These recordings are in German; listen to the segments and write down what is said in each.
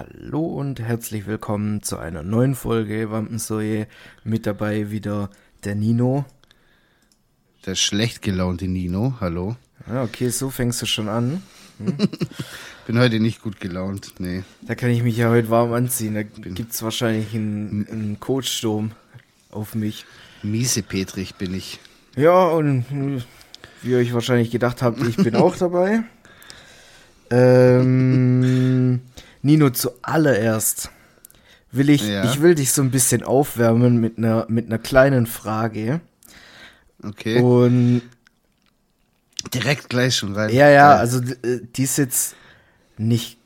Hallo und herzlich willkommen zu einer neuen Folge Wampensäue. Mit dabei wieder der Nino. Der schlecht gelaunte Nino, hallo. Ja, okay, so fängst du schon an. Hm? Bin heute nicht gut gelaunt, nee. Da kann ich mich ja heute warm anziehen. Da gibt es wahrscheinlich einen, einen Coatsturm auf mich. Miese Petrich bin ich. Ja, und wie ihr euch wahrscheinlich gedacht habt, ich bin auch dabei. Ähm, Nino, zuallererst will ich, ja. ich will dich so ein bisschen aufwärmen mit einer, mit einer kleinen Frage. Okay. Und direkt gleich schon rein. Ja, ja, also äh, die ist jetzt nicht,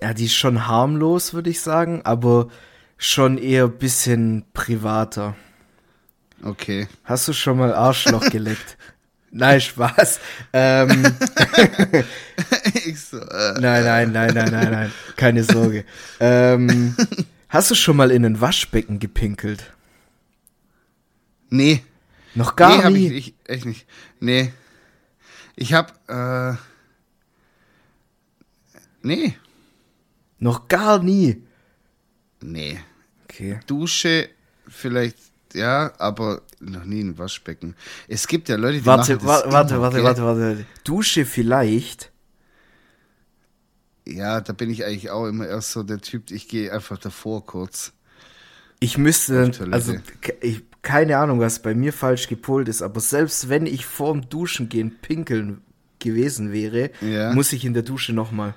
ja, die ist schon harmlos, würde ich sagen, aber schon eher ein bisschen privater. Okay. Hast du schon mal Arschloch geleckt? Nein, Spaß. Ähm, so, äh, nein, nein, nein, nein, nein, nein. Keine Sorge. Ähm, hast du schon mal in ein Waschbecken gepinkelt? Nee. Noch gar nee, nie? Hab ich, ich, echt nicht. Nee. Ich hab, äh, nee. Noch gar nie? Nee. Okay. Dusche vielleicht ja, aber noch nie ein Waschbecken. Es gibt ja Leute, die warte, machen das wa warte, warte, warte, warte. Dusche vielleicht. Ja, da bin ich eigentlich auch immer erst so der Typ, ich gehe einfach davor kurz. Ich müsste, also ich, keine Ahnung, was bei mir falsch gepolt ist, aber selbst wenn ich vorm Duschen gehen pinkeln gewesen wäre, ja. muss ich in der Dusche nochmal.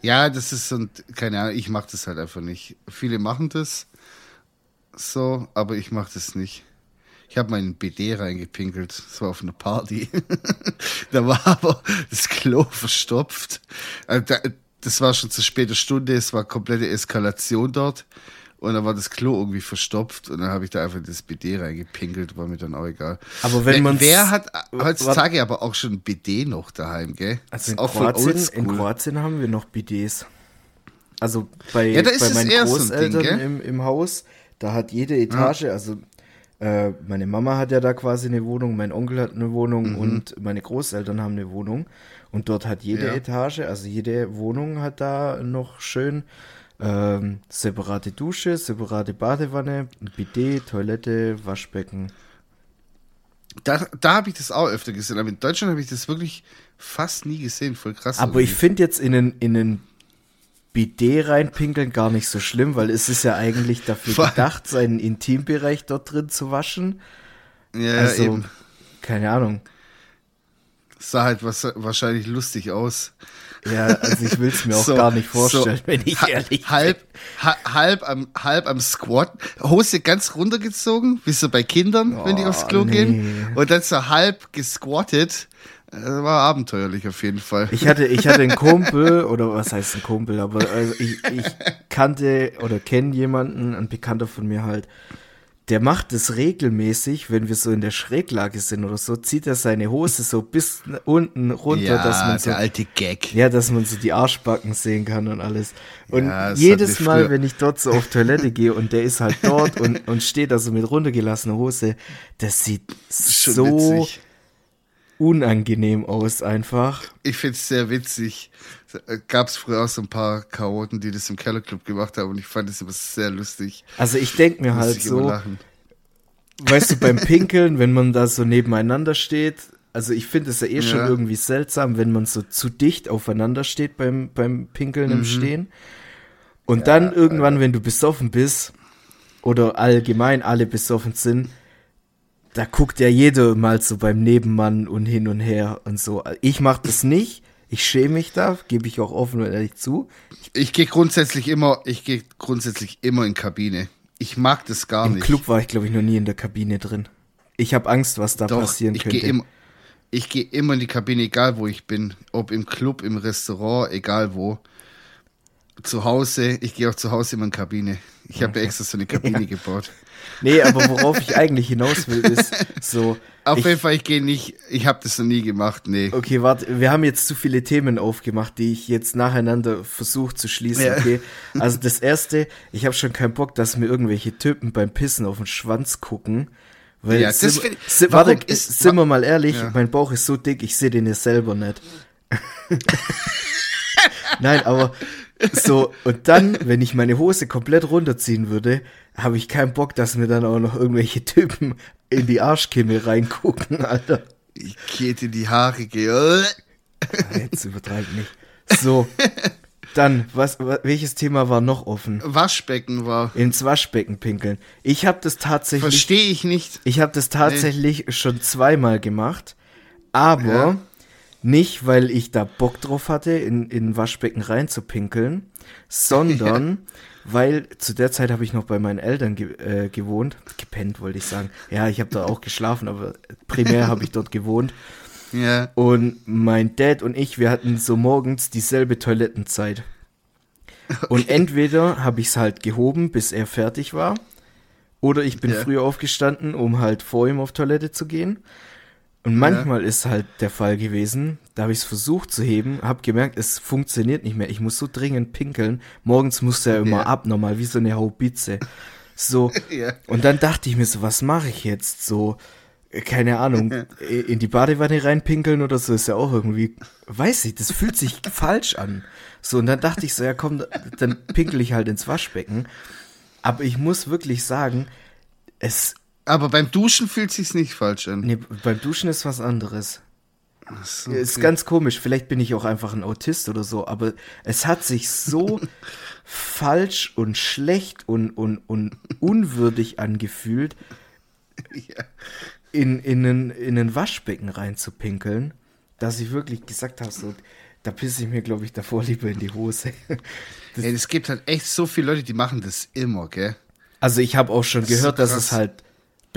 Ja, das ist so, keine Ahnung, ich mache das halt einfach nicht. Viele machen das so, aber ich mache das nicht. Ich habe meinen BD reingepinkelt. Das war auf einer Party. da war aber das Klo verstopft. Also das war schon zu später Stunde. Es war komplette Eskalation dort. Und dann war das Klo irgendwie verstopft und dann habe ich da einfach das BD reingepinkelt, war mir dann auch egal. Aber wenn man wer hat heutzutage aber auch schon BD noch daheim, gell? Also in Kroatien, in Kroatien haben wir noch BDs. Also bei, ja, bei meinen Großeltern so Ding, im, im Haus, da hat jede Etage, ja. also äh, meine Mama hat ja da quasi eine Wohnung, mein Onkel hat eine Wohnung mhm. und meine Großeltern haben eine Wohnung. Und dort hat jede ja. Etage, also jede Wohnung hat da noch schön ähm, separate Dusche, separate Badewanne, Bidet, Toilette, Waschbecken. Da, da habe ich das auch öfter gesehen, aber in Deutschland habe ich das wirklich fast nie gesehen, voll krass. Aber irgendwie. ich finde jetzt in einen, in einen Bidet reinpinkeln gar nicht so schlimm, weil es ist ja eigentlich dafür gedacht, seinen Intimbereich dort drin zu waschen. Ja, also, eben. keine Ahnung. Das sah halt was, wahrscheinlich lustig aus. Ja, also ich will es mir auch so, gar nicht vorstellen, so wenn ich ehrlich halb, bin. halb am, halb am Squat, Hose ganz runtergezogen, wie so bei Kindern, oh, wenn die aufs Klo nee. gehen. Und dann so halb gesquattet war abenteuerlich auf jeden Fall. Ich hatte, ich hatte einen Kumpel, oder was heißt ein Kumpel, aber also ich, ich kannte oder kenne jemanden, ein Bekannter von mir halt, der macht das regelmäßig, wenn wir so in der Schräglage sind oder so, zieht er seine Hose so bis unten runter, ja, dass man so. Der alte Gag. Ja, dass man so die Arschbacken sehen kann und alles. Und ja, jedes Mal, wenn ich dort so auf Toilette gehe und der ist halt dort und, und steht da so mit runtergelassener Hose, das sieht das so witzig unangenehm aus einfach. Ich find's sehr witzig. Gab's früher auch so ein paar Chaoten, die das im Kellerclub gemacht haben und ich fand es immer sehr lustig. Also ich denk mir halt so, weißt du, beim Pinkeln, wenn man da so nebeneinander steht, also ich finde es ja eh ja. schon irgendwie seltsam, wenn man so zu dicht aufeinander steht beim, beim Pinkeln mhm. im Stehen. Und ja, dann irgendwann, äh, wenn du besoffen bist, oder allgemein alle besoffen sind, da guckt ja jeder mal so beim Nebenmann und hin und her und so. Ich mach das nicht. Ich schäme mich da, gebe ich auch offen und ehrlich zu. Ich, ich gehe grundsätzlich immer, ich gehe grundsätzlich immer in Kabine. Ich mag das gar Im nicht. Im Club war ich glaube ich noch nie in der Kabine drin. Ich habe Angst, was da Doch, passieren ich könnte. Geh im, ich gehe immer in die Kabine, egal wo ich bin, ob im Club, im Restaurant, egal wo. Zu Hause, ich gehe auch zu Hause immer in die Kabine. Ich habe okay. extra so eine Kabine ja. gebaut. Nee, aber worauf ich eigentlich hinaus will, ist so. Auf ich, jeden Fall, ich gehe nicht, ich habe das noch nie gemacht, nee. Okay, warte, wir haben jetzt zu viele Themen aufgemacht, die ich jetzt nacheinander versuche zu schließen, ja. okay? Also das erste, ich habe schon keinen Bock, dass mir irgendwelche Typen beim Pissen auf den Schwanz gucken. Weil, ja, das sind, sind, warte, ist, sind wir mal ehrlich, ja. mein Bauch ist so dick, ich sehe den ja selber nicht. Nein, aber So, und dann, wenn ich meine Hose komplett runterziehen würde, habe ich keinen Bock, dass mir dann auch noch irgendwelche Typen in die Arschkimme reingucken, Alter. Ich geht in die Haare, gehe. Jetzt übertreib nicht. So. Dann, was, welches Thema war noch offen? Waschbecken war. Ins Waschbecken pinkeln. Ich habe das tatsächlich. Verstehe ich nicht. Ich habe das tatsächlich nee. schon zweimal gemacht, aber ja. Nicht, weil ich da Bock drauf hatte, in, in Waschbecken reinzupinkeln, sondern ja. weil zu der Zeit habe ich noch bei meinen Eltern ge äh, gewohnt. Gepennt, wollte ich sagen. Ja, ich habe da auch geschlafen, aber primär habe ich dort gewohnt. Ja. Und mein Dad und ich, wir hatten so morgens dieselbe Toilettenzeit. Okay. Und entweder habe ich es halt gehoben, bis er fertig war, oder ich bin ja. früher aufgestanden, um halt vor ihm auf Toilette zu gehen. Und manchmal ja. ist halt der Fall gewesen, da habe ich es versucht zu heben, habe gemerkt, es funktioniert nicht mehr. Ich muss so dringend pinkeln. Morgens musste er immer ja. abnormal, wie so eine Haubitze. So. ja. Und dann dachte ich mir so, was mache ich jetzt? So, keine Ahnung, in die Badewanne reinpinkeln oder so ist ja auch irgendwie, weiß ich, das fühlt sich falsch an. So, und dann dachte ich so, ja komm, dann pinkel ich halt ins Waschbecken. Aber ich muss wirklich sagen, es. Aber beim Duschen fühlt sich's nicht falsch an. Nee, beim Duschen ist was anderes. So, okay. Ist ganz komisch, vielleicht bin ich auch einfach ein Autist oder so, aber es hat sich so falsch und schlecht und, und, und unwürdig angefühlt. Ja in, in, einen, in ein Waschbecken reinzupinkeln, dass ich wirklich gesagt habe, so, da pisse ich mir, glaube ich, davor lieber in die Hose. Das Ey, es gibt halt echt so viele Leute, die machen das immer, gell? Also ich habe auch schon das gehört, so dass es halt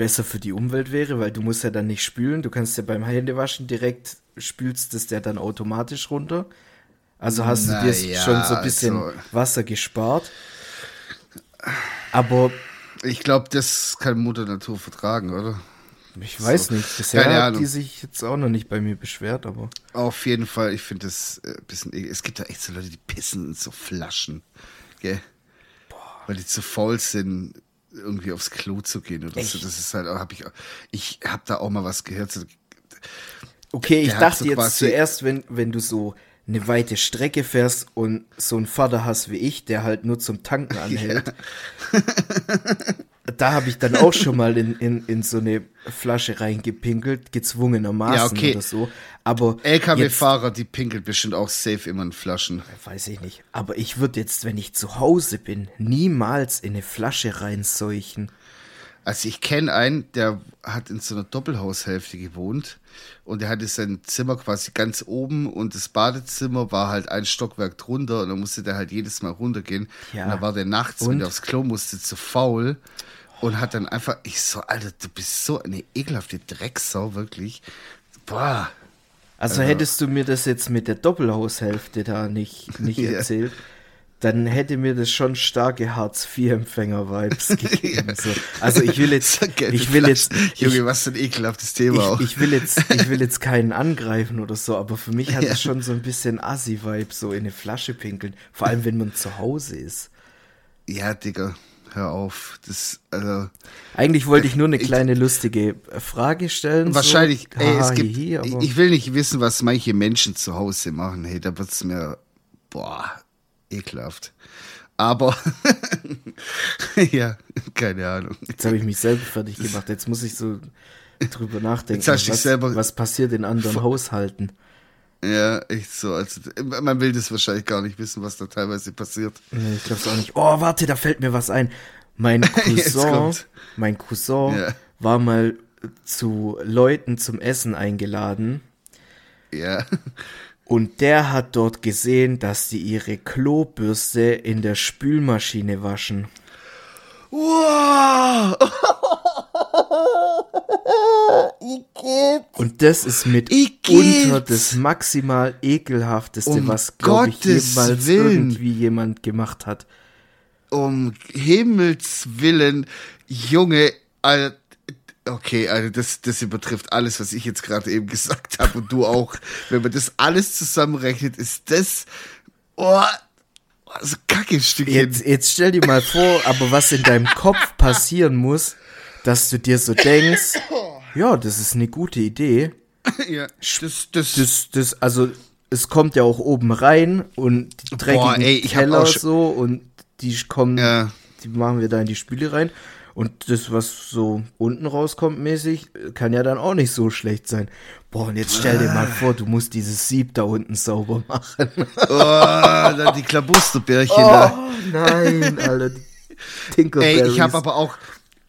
besser für die Umwelt wäre, weil du musst ja dann nicht spülen. Du kannst ja beim Händewaschen direkt spülst das ja dann automatisch runter. Also hast Na du dir ja, schon so ein bisschen also. Wasser gespart. Aber ich glaube, das kann Mutter Natur vertragen, oder? Ich weiß so. nicht. Bisher hat die sich jetzt auch noch nicht bei mir beschwert, aber. Auf jeden Fall, ich finde das ein äh, bisschen. Es gibt da echt so Leute, die pissen in so Flaschen. Gell? Boah. Weil die zu faul sind, irgendwie aufs Klo zu gehen oder echt? so. Das ist halt, habe ich. Ich habe da auch mal was gehört. Okay, ich dachte so jetzt zuerst, wenn, wenn du so eine weite Strecke fährst und so einen Vater hast wie ich, der halt nur zum Tanken anhält. Ja. da habe ich dann auch schon mal in, in, in so eine Flasche reingepinkelt, gezwungenermaßen ja, okay. oder so. Aber LKW-Fahrer, die pinkelt bestimmt auch safe immer in Flaschen. Weiß ich nicht. Aber ich würde jetzt, wenn ich zu Hause bin, niemals in eine Flasche reinseuchen. Also ich kenne einen, der hat in so einer Doppelhaushälfte gewohnt und er hatte sein Zimmer quasi ganz oben und das Badezimmer war halt ein Stockwerk drunter und dann musste der halt jedes Mal runtergehen. Ja. Und da war der nachts, und? wenn er aufs Klo musste, zu faul und hat dann einfach, ich so, Alter, du bist so eine ekelhafte Drecksau, wirklich. Boah. Also, also hättest du mir das jetzt mit der Doppelhaushälfte da nicht, nicht ja. erzählt, dann hätte mir das schon starke Hartz-IV-Empfänger-Vibes gegeben. ja. so. Also ich will jetzt, ich will jetzt, Junge, was für ein ekelhaftes Thema ich, auch. Ich will jetzt, ich will jetzt keinen angreifen oder so, aber für mich hat es schon so ein bisschen Assi-Vibe, so in eine Flasche pinkeln. Vor allem, wenn man zu Hause ist. Ja, Digga hör auf. Das, also, Eigentlich wollte ich nur eine kleine ich, lustige Frage stellen. Wahrscheinlich, so. ey, es gibt, hi, ich will nicht wissen, was manche Menschen zu Hause machen. Hey, da wird es mir, boah, ekelhaft. Aber, ja, keine Ahnung. Jetzt habe ich mich selber fertig gemacht. Jetzt muss ich so drüber nachdenken, was, was passiert in anderen Haushalten. Ja, echt so. Also, man will das wahrscheinlich gar nicht wissen, was da teilweise passiert. Ich glaube auch nicht. Oh, warte, da fällt mir was ein. Mein Cousin, mein Cousin ja. war mal zu Leuten zum Essen eingeladen. Ja. Und der hat dort gesehen, dass die ihre Klobürste in der Spülmaschine waschen. Wow! Und das ist mitunter das maximal ekelhafteste, um was, glaube ich, jemals Willen. irgendwie jemand gemacht hat. Um Himmels Willen, Junge, Alter, okay, also das, das übertrifft alles, was ich jetzt gerade eben gesagt habe und du auch. Wenn man das alles zusammenrechnet, ist das, oh, so kacke Stückchen. Jetzt, jetzt stell dir mal vor, aber was in deinem Kopf passieren muss, dass du dir so denkst, ja, das ist eine gute Idee. ja, das, das, das, das, also es kommt ja auch oben rein und die dreckigen Boah, ey, Teller so und die kommen, ja. die machen wir da in die Spüle rein. Und das, was so unten rauskommt mäßig, kann ja dann auch nicht so schlecht sein. Boah, und jetzt stell dir mal vor, du musst dieses Sieb da unten sauber machen. Oh, die Klabusterbärchen oh, da. nein, Alter. Ey, ich habe aber auch,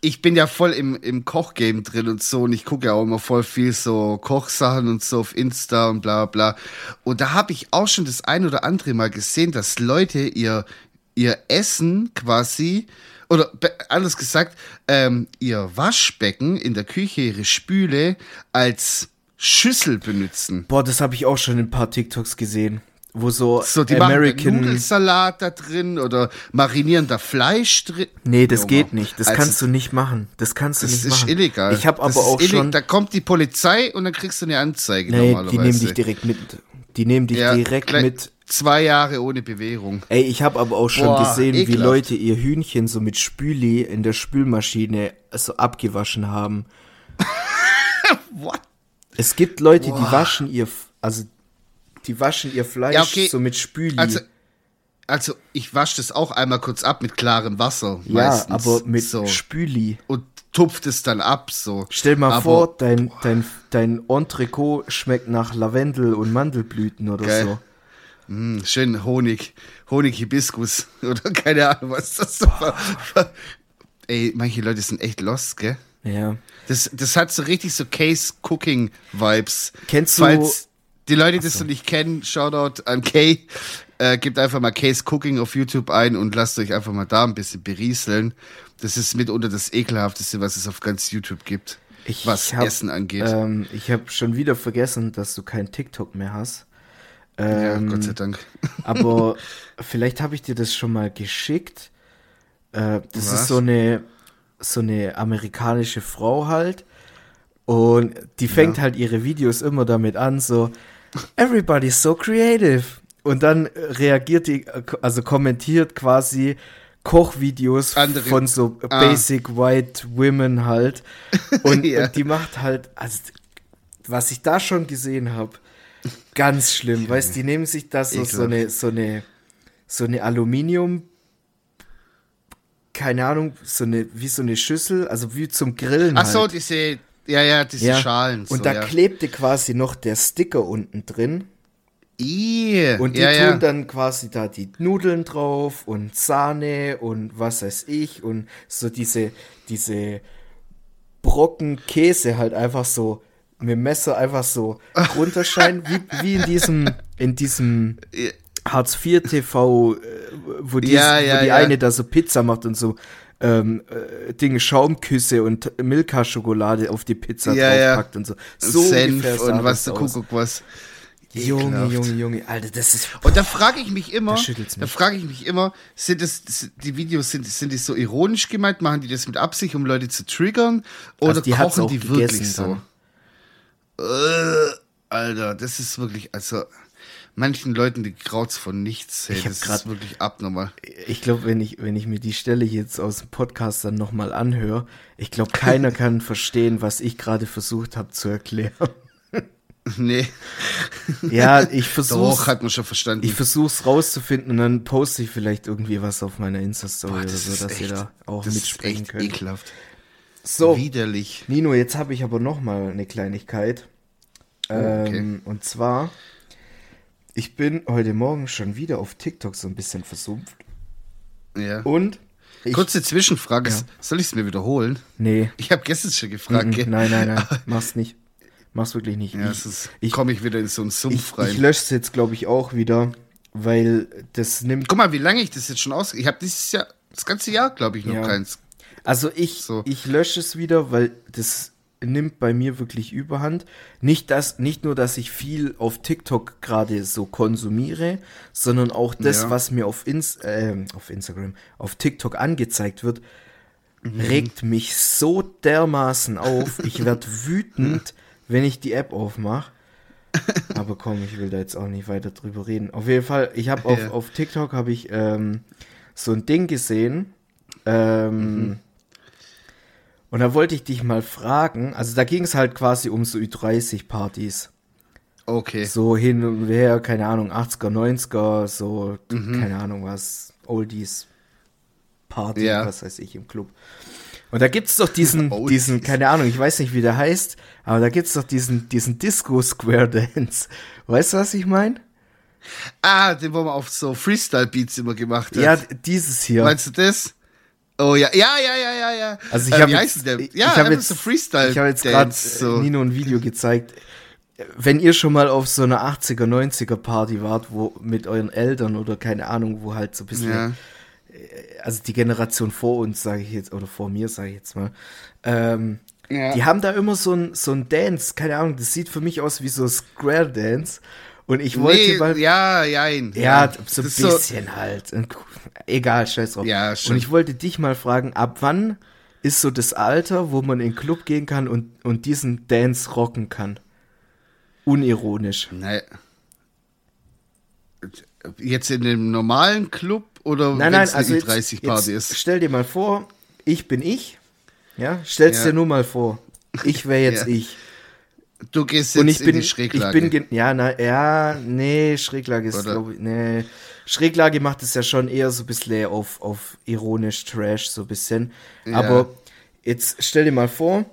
ich bin ja voll im, im Kochgame drin und so und ich gucke ja auch immer voll viel so Kochsachen und so auf Insta und bla bla. Und da habe ich auch schon das ein oder andere Mal gesehen, dass Leute ihr, ihr Essen quasi, oder anders gesagt, ähm, ihr Waschbecken in der Küche, ihre Spüle als Schüssel benutzen. Boah, das habe ich auch schon in ein paar TikToks gesehen wo so, so die American Nudelsalat da drin oder marinieren da Fleisch drin. Nee, das Junge. geht nicht. Das also, kannst du nicht machen. Das kannst du nicht machen. Das ist illegal. Ich habe aber auch schon da kommt die Polizei und dann kriegst du eine Anzeige nee, die nehmen dich direkt mit. Die nehmen dich ja, direkt mit zwei Jahre ohne Bewährung. Ey, ich habe aber auch schon Boah, gesehen, ekelhaft. wie Leute ihr Hühnchen so mit Spüli in der Spülmaschine so abgewaschen haben. What? Es gibt Leute, Boah. die waschen ihr also die waschen ihr Fleisch ja, okay. so mit Spüli. Also, also ich wasche das auch einmal kurz ab mit klarem Wasser. Ja, meistens. aber mit so. Spüli. Und tupft es dann ab, so. Stell mal aber, vor, dein, dein, dein Entrecot schmeckt nach Lavendel und Mandelblüten oder geil. so. Mm, schön Honig, Honig-Hibiskus oder keine Ahnung, was das so war. Ey, manche Leute sind echt lost, gell? Ja. Das, das hat so richtig so Case-Cooking-Vibes. Kennst du, Falls, die Leute, die das so. nicht kennen, Shoutout an Kay. Äh, gebt einfach mal Case Cooking auf YouTube ein und lasst euch einfach mal da ein bisschen berieseln. Das ist mitunter das ekelhafteste, was es auf ganz YouTube gibt, ich was hab, Essen angeht. Ähm, ich habe schon wieder vergessen, dass du kein TikTok mehr hast. Ähm, ja, Gott sei Dank. aber vielleicht habe ich dir das schon mal geschickt. Äh, das was? ist so eine so eine amerikanische Frau halt. Und die fängt ja. halt ihre Videos immer damit an, so, everybody's so creative. Und dann reagiert die, also kommentiert quasi Kochvideos Andere. von so ah. Basic White Women halt. Und, ja. und, die macht halt, also was ich da schon gesehen habe, ganz schlimm. Weißt die nehmen sich da so, so eine, so eine, so eine Aluminium, keine Ahnung, so eine, wie so eine Schüssel, also wie zum Grillen. Ach so, halt. diese, ja, ja, diese ja. Schalen. Und so, da ja. klebte quasi noch der Sticker unten drin. Ii, und die ja, tun ja. dann quasi da die Nudeln drauf und Sahne und was weiß ich und so diese, diese Brocken Käse halt einfach so mit dem Messer einfach so runterscheinen, wie, wie in diesem, in diesem Hartz IV TV, äh, wo die, ja, ja, wo die eine da so Pizza macht und so ähm, äh, Dinge, Schaumküsse und Milka-Schokolade auf die Pizza ja, draufpackt ja. und so. So Senf und was der Kuckuck was. Junge, Junge, Junge, Alter, das ist. Und da frage ich mich immer, da frage ich mich immer, sind das, die Videos, sind, sind die so ironisch gemeint? Machen die das mit Absicht, um Leute zu triggern? Oder also die kochen die wirklich so? Äh, Alter, das ist wirklich, also, manchen Leuten die graut's von nichts. Hey, ich das grad, ist wirklich abnormal. Ich glaube, wenn ich, wenn ich mir die Stelle jetzt aus dem Podcast dann nochmal anhöre, ich glaube, keiner kann verstehen, was ich gerade versucht habe zu erklären. Nee. Ja, ich versuche. Doch, hat man schon verstanden. Ich versuche es rauszufinden und dann poste ich vielleicht irgendwie was auf meiner Insta-Story oder so, dass echt, ihr da auch das mitspringen ist echt könnt. Ekelhaft. So. Widerlich. Nino, jetzt habe ich aber nochmal eine Kleinigkeit. Oh, okay. Ähm, und zwar ich bin heute Morgen schon wieder auf TikTok so ein bisschen versumpft. Ja. Und ich, Kurze Zwischenfrage, ja. soll ich es mir wiederholen? Nee. Ich habe gestern schon gefragt. Mm Nein, nein, nein, mach's nicht. Mach's wirklich nicht. Ja, ich komme ich wieder in so einen Sumpf ich, rein. Ich lösche es jetzt, glaube ich, auch wieder, weil das nimmt. Guck mal, wie lange ich das jetzt schon aus. Ich habe dieses Jahr, das ganze Jahr, glaube ich, noch ja. keins. Also ich, so. ich lösche es wieder, weil das nimmt bei mir wirklich Überhand. Nicht das, nicht nur, dass ich viel auf TikTok gerade so konsumiere, sondern auch das, ja. was mir auf, Ins äh, auf Instagram, auf TikTok angezeigt wird, mhm. regt mich so dermaßen auf. Ich werde wütend, wenn ich die App aufmache. Aber komm, ich will da jetzt auch nicht weiter drüber reden. Auf jeden Fall, ich habe auf, ja. auf TikTok habe ich ähm, so ein Ding gesehen. Ähm, mhm und da wollte ich dich mal fragen, also da ging es halt quasi um so Ü30-Partys. Okay. So hin und her, keine Ahnung, 80er, 90er, so, mhm. keine Ahnung was, Oldies Party, ja. was weiß ich, im Club. Und da gibt's doch diesen, diesen, keine Ahnung, ich weiß nicht, wie der heißt, aber da gibt's doch diesen, diesen Disco Square Dance. Weißt du, was ich meine? Ah, den, wo man auf so Freestyle-Beats immer gemacht hat. Ja, dieses hier. Meinst du das? Oh ja, ja, ja, ja, ja, ja. Also ich äh, habe jetzt, der? ja, ich habe jetzt so Freestyle. Ich habe jetzt gerade so. Nino ein Video gezeigt. Wenn ihr schon mal auf so einer 80er, 90er Party wart, wo mit euren Eltern oder keine Ahnung, wo halt so ein bisschen, ja. Äh, also die Generation vor uns, sage ich jetzt, oder vor mir, sage ich jetzt mal, ähm, ja. die haben da immer so ein, so ein Dance, keine Ahnung, das sieht für mich aus wie so Square Dance. Und ich wollte nee, mal. Ja, jein. Ja, ja so ein bisschen so halt. Egal, scheiß drauf. Ja, schon. Und ich wollte dich mal fragen, ab wann ist so das Alter, wo man in den Club gehen kann und, und diesen Dance rocken kann? Unironisch. Nein. Jetzt in dem normalen Club oder nein, nein, also 30 Party ist? Stell dir mal vor, ich bin ich. Ja, stell's ja. dir nur mal vor. Ich wäre jetzt ja. ich. Du gehst jetzt und ich in bin, die Schräglage. Ich bin, ja, na, ja, nee, Schräglage ist, glaube ich, nee. Schräglage macht es ja schon eher so ein bisschen auf, auf ironisch Trash, so ein bisschen. Ja. Aber jetzt stell dir mal vor,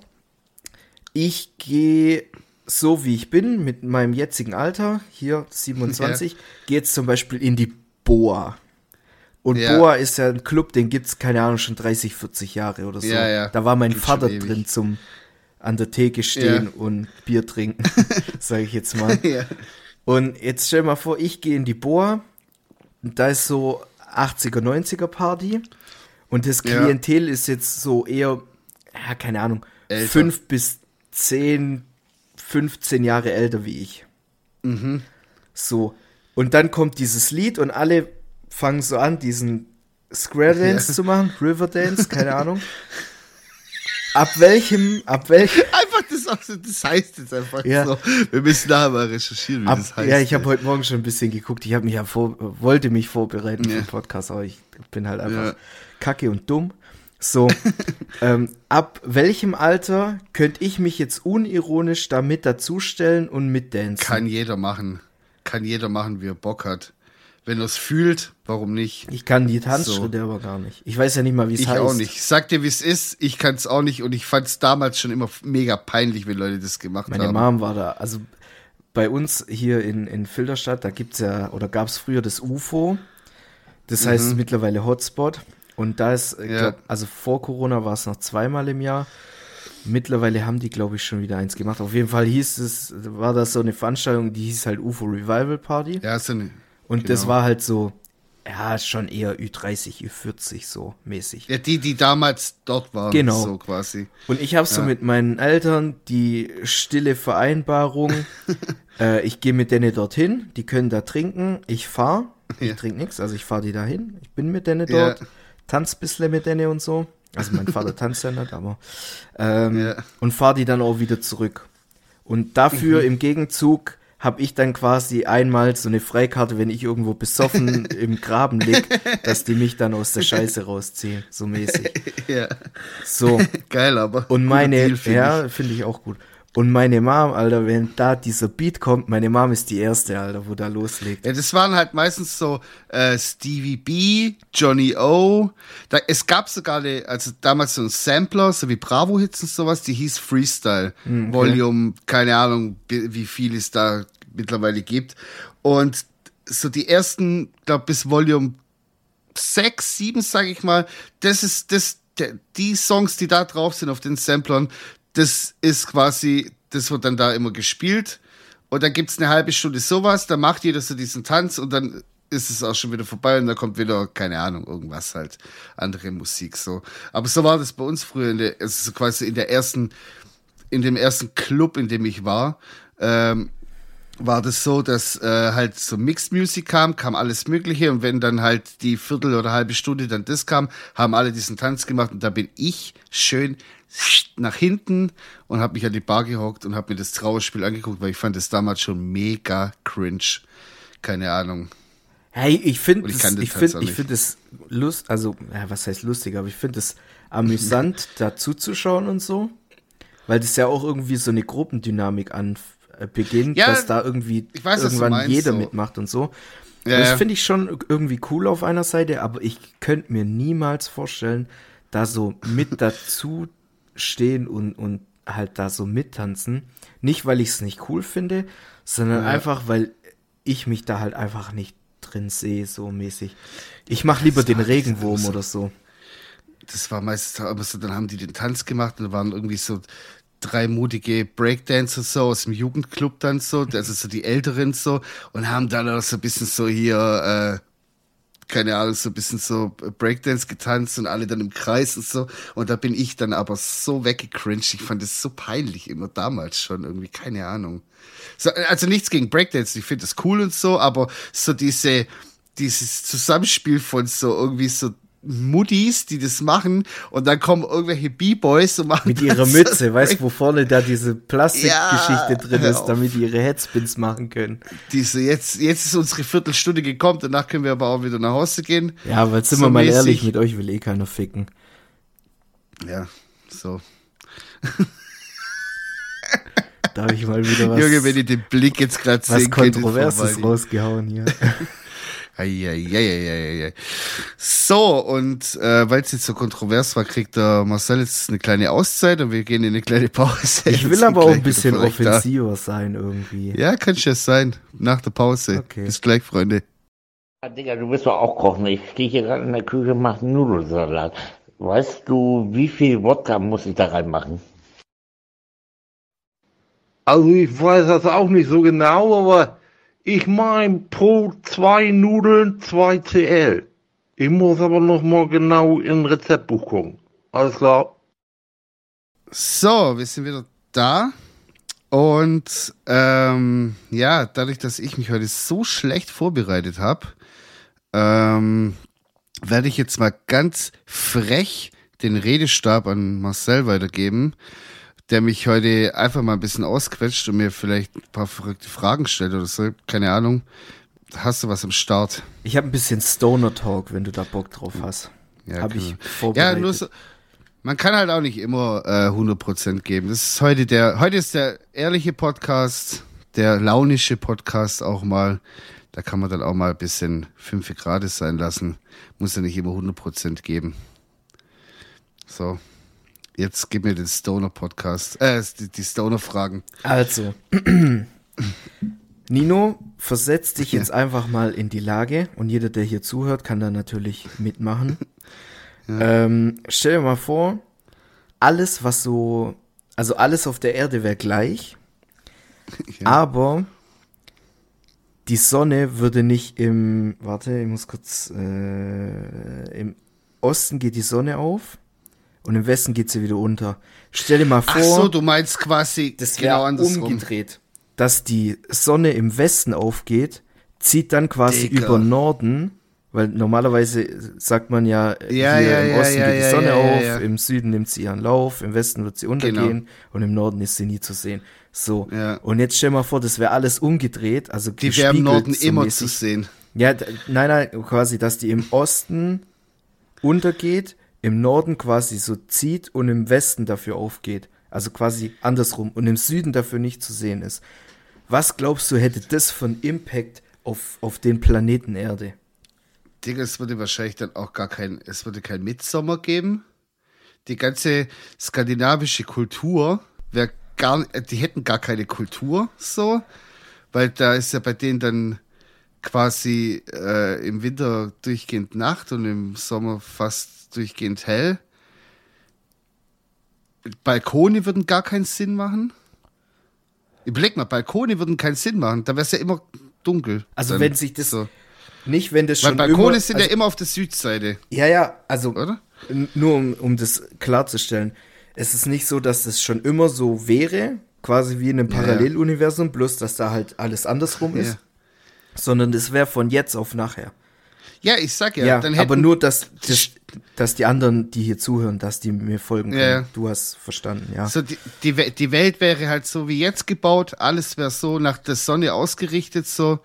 ich gehe so wie ich bin, mit meinem jetzigen Alter, hier 27, ja. gehe jetzt zum Beispiel in die Boa. Und ja. Boa ist ja ein Club, den gibt es, keine Ahnung, schon 30, 40 Jahre oder so. Ja. Da war mein Gibt Vater drin zum an der Theke stehen und Bier trinken, sage ich jetzt mal. Und jetzt stell mal vor, ich gehe in die Boa, da ist so 80er, 90er Party und das Klientel ja. ist jetzt so eher, ja, keine Ahnung, älter. fünf bis zehn, 15 Jahre älter wie ich. Mhm. So. Und dann kommt dieses Lied und alle fangen so an, diesen Square Dance ja. zu machen, River Dance, keine Ahnung. ab welchem, ab welchem. Einfach das, auch, das heißt jetzt einfach ja. so. Wir müssen nachher mal recherchieren, wie ab, das heißt. Ja, ich habe heute Morgen schon ein bisschen geguckt. Ich habe mich ja vor, wollte mich vorbereiten ja. für den Podcast, aber ich bin halt einfach ja. kacke und dumm. So, ähm, ab welchem Alter könnte ich mich jetzt unironisch damit dazustellen und mitdancen? Kann jeder machen. Kann jeder machen, wie er Bock hat. Wenn er es fühlt, warum nicht? Ich kann die Tanzschritte so. aber gar nicht. Ich weiß ja nicht mal, wie es heißt. Ich auch nicht. Sag dir, wie es ist. Ich kann es auch nicht. Und ich fand es damals schon immer mega peinlich, wenn Leute das gemacht Meine haben. Meine Mom war da. Also bei uns hier in, in Filderstadt, da gibt es ja, oder gab es früher das UFO. Das mhm. heißt mittlerweile Hotspot. Und da ist, ja. glaub, also vor Corona war es noch zweimal im Jahr. Mittlerweile haben die, glaube ich, schon wieder eins gemacht. Auf jeden Fall hieß es, war das so eine Veranstaltung, die hieß halt UFO Revival Party. Ja, ist eine und genau. das war halt so, ja, schon eher Ü30, Ü40 so mäßig. Ja, die, die damals dort waren, genau. so quasi. Und ich habe so mit meinen Eltern die stille Vereinbarung, äh, ich gehe mit denen dorthin, die können da trinken, ich fahre, ich ja. trinke nichts, also ich fahre die dahin, ich bin mit denen dort, ja. tanz bisschen mit denen und so. Also mein Vater tanzt ja nicht, aber ähm, ja. und fahre die dann auch wieder zurück. Und dafür mhm. im Gegenzug habe ich dann quasi einmal so eine Freikarte, wenn ich irgendwo besoffen im Graben lieg, dass die mich dann aus der Scheiße rausziehen, so mäßig. Ja. So. Geil, aber. Und meine, Deal, find ja, finde ich auch gut. Und meine Mom, Alter, wenn da dieser Beat kommt, meine Mom ist die erste, Alter, wo da loslegt. Ja, das waren halt meistens so äh, Stevie B, Johnny O. Da, es gab sogar eine, also damals so ein Sampler, so wie Bravo Hits und sowas, die hieß Freestyle. Hm, okay. Volume, keine Ahnung, wie viel es da mittlerweile gibt. Und so die ersten, glaube bis Volume 6, 7, sage ich mal, das ist das, die Songs, die da drauf sind auf den Samplern, das ist quasi, das wird dann da immer gespielt. Und dann gibt's eine halbe Stunde sowas, dann macht jeder so diesen Tanz und dann ist es auch schon wieder vorbei und dann kommt wieder, keine Ahnung, irgendwas halt, andere Musik so. Aber so war das bei uns früher, in der, also quasi in der ersten, in dem ersten Club, in dem ich war, ähm, war das so, dass äh, halt so Mixed Music kam, kam alles Mögliche und wenn dann halt die Viertel oder halbe Stunde dann das kam, haben alle diesen Tanz gemacht und da bin ich schön nach hinten und habe mich an die Bar gehockt und habe mir das Trauerspiel angeguckt, weil ich fand das damals schon mega cringe. Keine Ahnung. Hey, ich finde ich, finde ich finde es lust, also ja, was heißt lustig, aber ich finde es amüsant da zuzuschauen und so, weil das ja auch irgendwie so eine Gruppendynamik an äh, beginnt, ja, dass da irgendwie weiß, irgendwann meinst, jeder so. mitmacht und so. Ja, das finde ich schon irgendwie cool auf einer Seite, aber ich könnte mir niemals vorstellen, da so mit dazu stehen und, und halt da so mittanzen. Nicht, weil ich es nicht cool finde, sondern ja. einfach, weil ich mich da halt einfach nicht drin sehe, so mäßig. Ich mache lieber den Regenwurm oder so. Das war meistens aber so, dann haben die den Tanz gemacht und waren irgendwie so drei mutige Breakdancer so aus dem Jugendclub dann so, also so die Älteren so und haben dann auch so ein bisschen so hier, äh, keine Ahnung, so ein bisschen so Breakdance getanzt und alle dann im Kreis und so. Und da bin ich dann aber so weggecringed. Ich fand das so peinlich immer damals schon irgendwie, keine Ahnung. So, also nichts gegen Breakdance, ich finde das cool und so, aber so diese, dieses Zusammenspiel von so irgendwie so Muttis, die das machen und dann kommen irgendwelche B-Boys und machen mit ihrer Mütze, weißt du, wo vorne da diese Plastikgeschichte ja, drin ist, damit die ihre Headspins machen können. Diese jetzt jetzt ist unsere Viertelstunde gekommen, danach können wir aber auch wieder nach Hause gehen. Ja, aber jetzt sind so wir mal mäßig. ehrlich, mit euch will eh keiner ficken. Ja, so. Darf ich mal wieder was Junge, wenn ich den Blick jetzt gerade sehe, was Kontroverses rausgehauen hier. Eieieiei. So, und äh, weil es jetzt so kontrovers war, kriegt der Marcel jetzt eine kleine Auszeit und wir gehen in eine kleine Pause. Ich will aber auch ein bisschen offensiver da. sein irgendwie. Ja, kann schon sein. Nach der Pause. Okay. Bis gleich, Freunde. Ja, Digga, du willst doch auch kochen. Ich stehe hier gerade in der Küche und mache Nudelsalat. Weißt du, wie viel Wodka muss ich da reinmachen? Also ich weiß das auch nicht so genau, aber ich mein pro zwei Nudeln zwei CL. Ich muss aber noch mal genau in Rezeptbuch gucken. Alles klar. So, wir sind wieder da. Und ähm, ja, dadurch, dass ich mich heute so schlecht vorbereitet habe, ähm, werde ich jetzt mal ganz frech den Redestab an Marcel weitergeben der mich heute einfach mal ein bisschen ausquetscht und mir vielleicht ein paar verrückte Fragen stellt oder so. Keine Ahnung. Hast du was im Start? Ich habe ein bisschen Stoner Talk, wenn du da Bock drauf hast. Ja, habe ich vorbereitet. Ja, nur so, man kann halt auch nicht immer äh, 100% geben. Das ist heute der, heute ist der ehrliche Podcast, der launische Podcast auch mal. Da kann man dann auch mal ein bisschen 5 Grad sein lassen. Muss ja nicht immer 100% geben. So, Jetzt gib mir den Stoner-Podcast, äh, die, die Stoner-Fragen. Also, Nino, versetz dich jetzt einfach mal in die Lage und jeder, der hier zuhört, kann da natürlich mitmachen. Ja. Ähm, stell dir mal vor, alles, was so, also alles auf der Erde wäre gleich, ja. aber die Sonne würde nicht im, warte, ich muss kurz, äh, im Osten geht die Sonne auf und im Westen geht sie wieder unter. Stell dir mal vor. Ach so, du meinst quasi das genau andersrum. umgedreht. Dass die Sonne im Westen aufgeht, zieht dann quasi Digga. über Norden, weil normalerweise sagt man ja, ja hier ja, im Osten ja, geht die Sonne auf, im Süden nimmt sie ihren Lauf, im Westen wird sie untergehen genau. und im Norden ist sie nie zu sehen. So. Und jetzt stell mal vor, das wäre alles umgedreht, also die wäre im Norden so immer zu sehen. Ja, nein, nein, quasi, dass die im Osten untergeht im Norden quasi so zieht und im Westen dafür aufgeht. Also quasi andersrum und im Süden dafür nicht zu sehen ist. Was glaubst du, hätte das von Impact auf, auf den Planeten Erde? Digga, es würde wahrscheinlich dann auch gar kein, es würde kein Mitsommer geben. Die ganze skandinavische Kultur wäre gar, die hätten gar keine Kultur so, weil da ist ja bei denen dann quasi äh, im Winter durchgehend Nacht und im Sommer fast durchgehend hell. Balkone würden gar keinen Sinn machen. Überleg mal, Balkone würden keinen Sinn machen. Da wäre es ja immer dunkel. Also dann. wenn sich das so. nicht, wenn das Weil schon Balkone immer, sind also, ja immer auf der Südseite. Ja, ja, also Oder? nur um, um das klarzustellen. Es ist nicht so, dass das schon immer so wäre, quasi wie in einem Paralleluniversum, bloß dass da halt alles andersrum ist, ja. Sondern es wäre von jetzt auf nachher. Ja, ich sag ja. ja aber nur, dass, dass, dass, die anderen, die hier zuhören, dass die mir folgen können. Ja. Du hast verstanden, ja. So, die, die, die Welt wäre halt so wie jetzt gebaut, alles wäre so nach der Sonne ausgerichtet, so.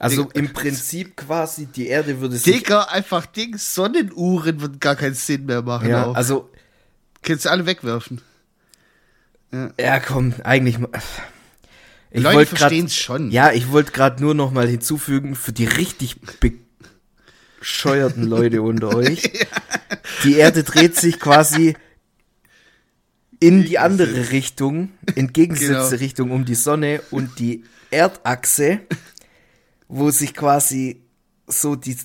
Also im Prinzip quasi, die Erde würde sich. Digga, einfach Ding, Sonnenuhren würden gar keinen Sinn mehr machen. Ja, auch. also. Kannst du alle wegwerfen. Ja, ja komm, eigentlich. Ich Leute verstehen es schon. Ja, ich wollte gerade nur noch mal hinzufügen, für die richtig bescheuerten Leute unter euch. Die Erde dreht sich quasi in die andere Richtung, entgegengesetzte Genau. Richtung um die Sonne und die Erdachse, wo sich quasi so die,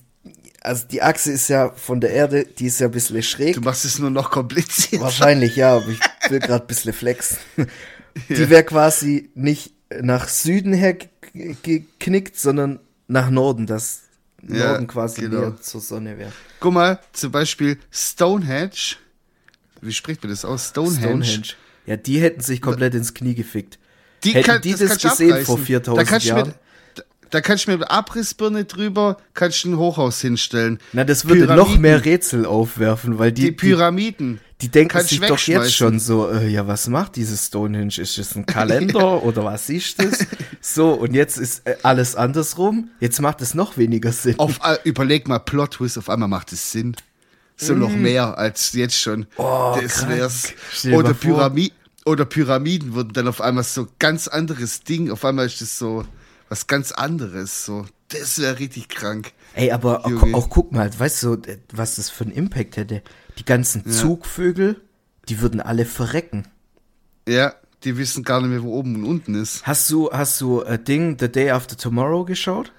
also die Achse ist ja von der Erde, die ist ja ein bisschen schräg. Du machst es nur noch kompliziert. Wahrscheinlich, ja, aber ich will gerade ein bisschen flexen. Die wäre quasi nicht nach Süden her ge- geknickt, sondern nach Norden, dass Ja, Norden quasi genau. näher zur Sonne wäre. Guck mal, zum Beispiel Stonehenge. Wie spricht man das aus? Stonehenge. Stonehenge. Ja, die hätten sich komplett ins Knie gefickt. Die Hätten die das du gesehen abreißen. vor 4000 da Jahren? Mit, da, kannst du mit einer Abrissbirne drüber, kannst du ein Hochhaus hinstellen. Na, das würde noch Pyramiden. mehr Rätsel aufwerfen, weil die, Die die, Pyramiden. die denken kannst sich doch jetzt schon so, äh, ja, was macht dieses Stonehenge? Ist das ein Kalender oder was ist das? So, und jetzt ist äh, alles andersrum. Jetzt macht es noch weniger Sinn. Auf, äh, überleg mal, Plot Twist, auf einmal macht es Sinn. So noch mehr als jetzt schon. Mm. Oh, das krank. wär's. Oder, vor. Pyrami oder Pyramiden wurden dann auf einmal so ganz anderes Ding. Auf einmal ist das so was ganz anderes. So, das wäre richtig krank. Ey, aber auch, auch guck mal, weißt du, äh, was das für einen Impact hätte? Die ganzen Zugvögel, die würden alle verrecken. Ja, die wissen gar nicht mehr, wo oben und unten ist. Hast du, hast du äh, Ding The Day After Tomorrow geschaut?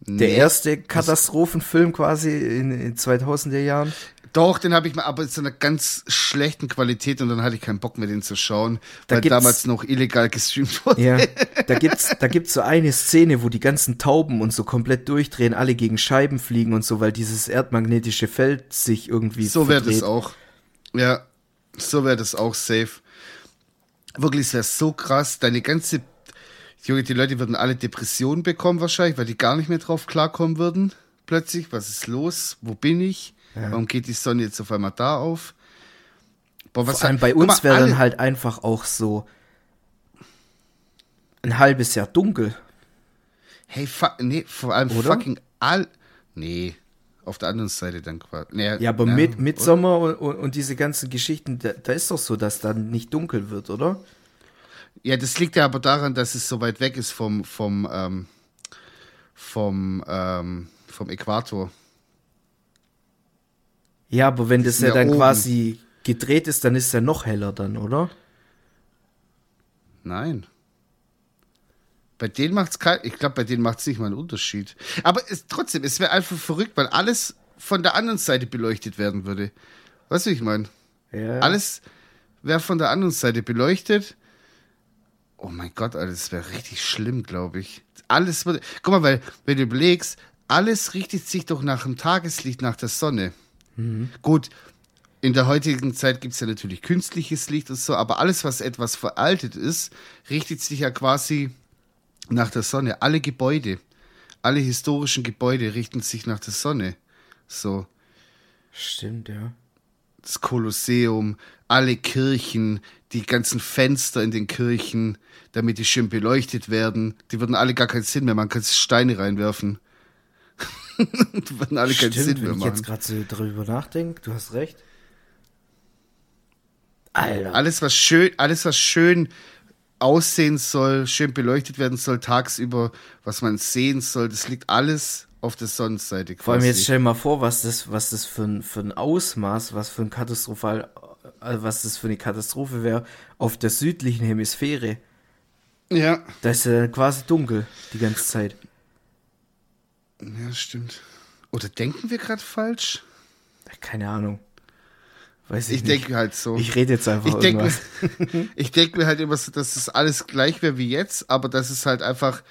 Der Nee. erste Katastrophenfilm quasi in, in 2000er Jahren. Doch, den habe ich mal, aber in so einer ganz schlechten Qualität und dann hatte ich keinen Bock mehr, den zu schauen, Da weil damals noch illegal gestreamt wurde. Ja, da gibt's, da gibt's so eine Szene, wo die ganzen Tauben und so komplett durchdrehen, alle gegen Scheiben fliegen und so, weil dieses erdmagnetische Feld sich irgendwie So wäre das auch. Ja, so wäre das auch safe. Wirklich, es wäre so krass. Deine ganze. Junge, die Leute würden alle Depressionen bekommen wahrscheinlich, weil die gar nicht mehr drauf klarkommen würden. Plötzlich, was ist los? Wo bin ich? Warum geht die Sonne jetzt auf einmal da auf? Boah, was Vor allem bei uns wäre dann halt einfach auch so ein halbes Jahr dunkel. Hey, nee, vor allem Oder? fucking all. Nee, auf der anderen Seite dann quasi. Nee, Ja, aber ja, mit Midsommer und, und, und diese ganzen Geschichten, da, da ist doch so, dass dann nicht dunkel wird, oder? Ja, das liegt ja aber daran, dass es so weit weg ist vom, vom, ähm, vom, ähm, vom Äquator. Ja, aber wenn das ja dann oben. quasi gedreht ist, dann ist es ja noch heller dann, oder? Nein. Bei denen macht's kein, ich glaube, bei denen macht's nicht mal einen Unterschied. Aber es, trotzdem, es wäre einfach verrückt, weil alles von der anderen Seite beleuchtet werden würde. Weißt du, ich meine? Ja. Alles wäre von der anderen Seite beleuchtet. Oh mein Gott, Alter, das wäre richtig schlimm, glaube ich. Alles würde. Guck mal, weil, wenn du überlegst, alles richtet sich doch nach dem Tageslicht, nach der Sonne. Gut, in der heutigen Zeit gibt es ja natürlich künstliches Licht und so, aber alles, was etwas veraltet ist, richtet sich ja quasi nach der Sonne. Alle Gebäude, alle historischen Gebäude richten sich nach der Sonne. So Stimmt, ja. das Kolosseum, alle Kirchen, die ganzen Fenster in den Kirchen, damit die schön beleuchtet werden, die würden alle gar keinen Sinn mehr machen, kannst Steine reinwerfen. die würden alle keinen Sinn mehr wenn ich jetzt machen. gerade so drüber nachdenke, du hast recht. Alter. Alles, was schön, alles, was schön aussehen soll, schön beleuchtet werden soll, tagsüber, was man sehen soll, das liegt alles auf der Sonnenseite quasi. Vor allem jetzt stell mal vor, was das, was das für ein, für ein Ausmaß, was für ein katastrophal, äh, was das für eine Katastrophe wäre auf der südlichen Hemisphäre. ja, Da ist ja quasi dunkel die ganze Zeit. Ja, stimmt. Oder denken wir gerade falsch? Keine Ahnung. Weiß ich, Ich denke halt so. Ich rede jetzt einfach Ich denke mir, ich denk mir halt immer so, dass es alles gleich wäre wie jetzt, aber dass es halt einfach